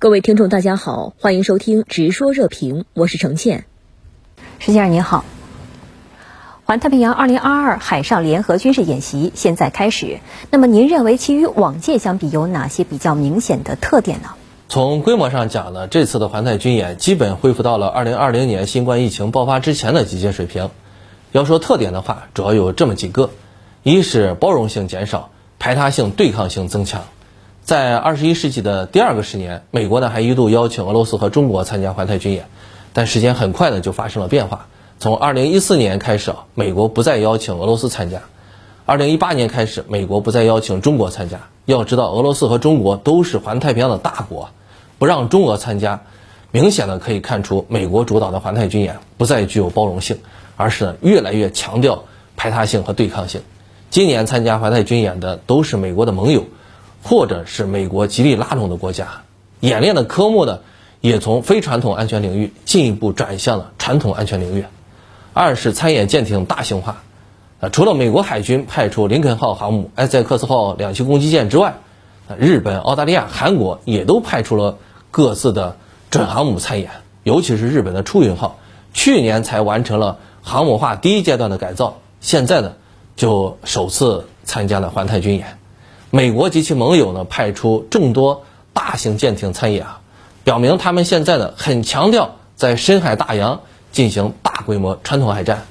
各位听众，大家好，欢迎收听《直说热评》，我是程倩。石先生您好。环太平洋2022海上联合军事演习现在开始，那么您认为其与往届相比有哪些比较明显的特点呢？从规模上讲呢，这次的环太军演基本恢复到了2020年新冠疫情爆发之前的集结水平。要说特点的话，主要有这么几个：一是包容性减少，排他性、对抗性增强。在二十一世纪的第二个十年，美国呢还一度邀请俄罗斯和中国参加环太军演，但时间很快呢就发生了变化。从二零一四年开始啊，美国不再邀请俄罗斯参加；二零一八年开始，美国不再邀请中国参加。要知道，俄罗斯和中国都是环太平洋的大国，不让中俄参加，明显的可以看出美国主导的环太军演不再具有包容性，而是呢越来越强调排他性和对抗性。今年参加环太军演的都是美国的盟友。或者是美国极力拉拢的国家，演练的科目呢，也从非传统安全领域进一步转向了传统安全领域。二是参演舰艇大型化，啊，除了美国海军派出林肯号航母、埃塞克斯号两栖攻击舰之外，日本、澳大利亚、韩国也都派出了各自的准航母参演。尤其是日本的出云号，去年才完成了航母化第一阶段的改造，现在呢，就首次参加了环太军演。美国及其盟友呢派出众多大型舰艇参演啊，表明他们现在呢很强调在深海大洋进行大规模传统海战。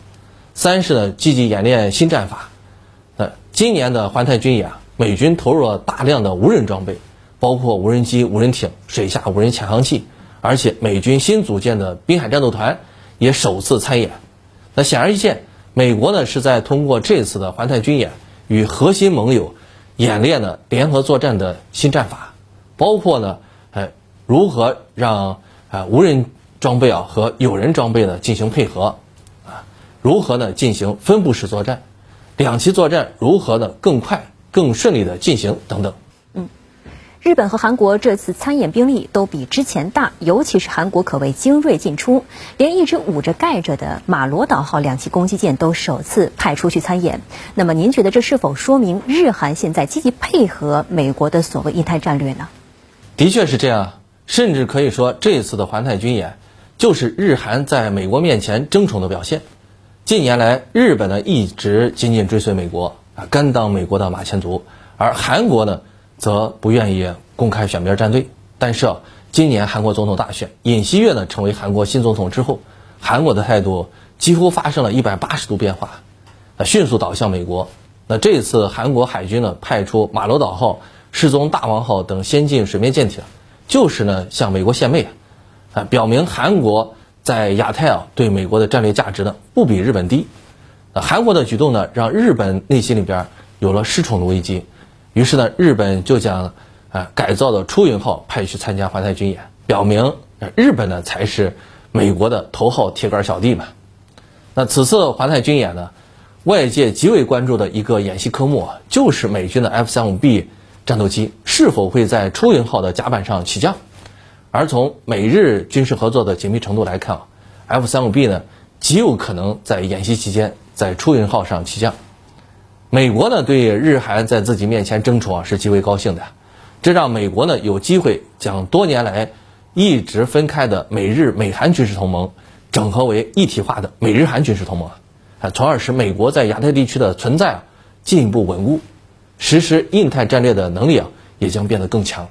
三是呢积极演练新战法。呃，今年的环太军演，美军投入了大量的无人装备，包括无人机、无人艇、水下无人潜航器，而且美军新组建的滨海战斗团也首次参演。那显而易见，美国呢是在通过这次的环太军演与核心盟友。演练呢联合作战的新战法，包括呢，呃，如何让啊无人装备啊和有人装备呢进行配合，啊，如何呢进行分布式作战，两栖作战如何呢更快更顺利的进行等等。日本和韩国这次参演兵力都比之前大，尤其是韩国可谓精锐尽出，连一直捂着盖着的马罗岛号两栖攻击舰都首次派出去参演。那么，您觉得这是否说明日韩现在积极配合美国的所谓印太战略呢？的确是这样，甚至可以说这次的环太军演就是日韩在美国面前争宠的表现。近年来，日本呢一直紧紧追随美国啊，甘当美国的马前卒，而韩国呢？则不愿意公开选边站队，但是啊，今年韩国总统大选，尹锡悦呢成为韩国新总统之后，韩国的态度几乎发生了一百八十度变化，啊，迅速倒向美国。那这次韩国海军呢派出马罗岛号、世宗大王号等先进水面舰艇，就是呢向美国献媚，啊，表明韩国在亚太啊对美国的战略价值呢不比日本低。那韩国的举动呢让日本内心里边有了失宠的危机。于是呢，日本就将啊改造的出云号派去参加环太军演，表明日本呢才是美国的头号铁杆小弟嘛。那此次环太军演呢，外界极为关注的一个演习科目啊就是美军的 F 三五 B 战斗机是否会在出云号的甲板上起降。而从美日军事合作的紧密程度来看，F 三五 B 呢极有可能在演习期间在出云号上起降。美国呢对日韩在自己面前争宠啊是极为高兴的，这让美国呢有机会将多年来一直分开的美日美韩军事同盟整合为一体化的美日韩军事同盟，啊，从而使美国在亚太地区的存在啊进一步稳固，实施印太战略的能力啊也将变得更强。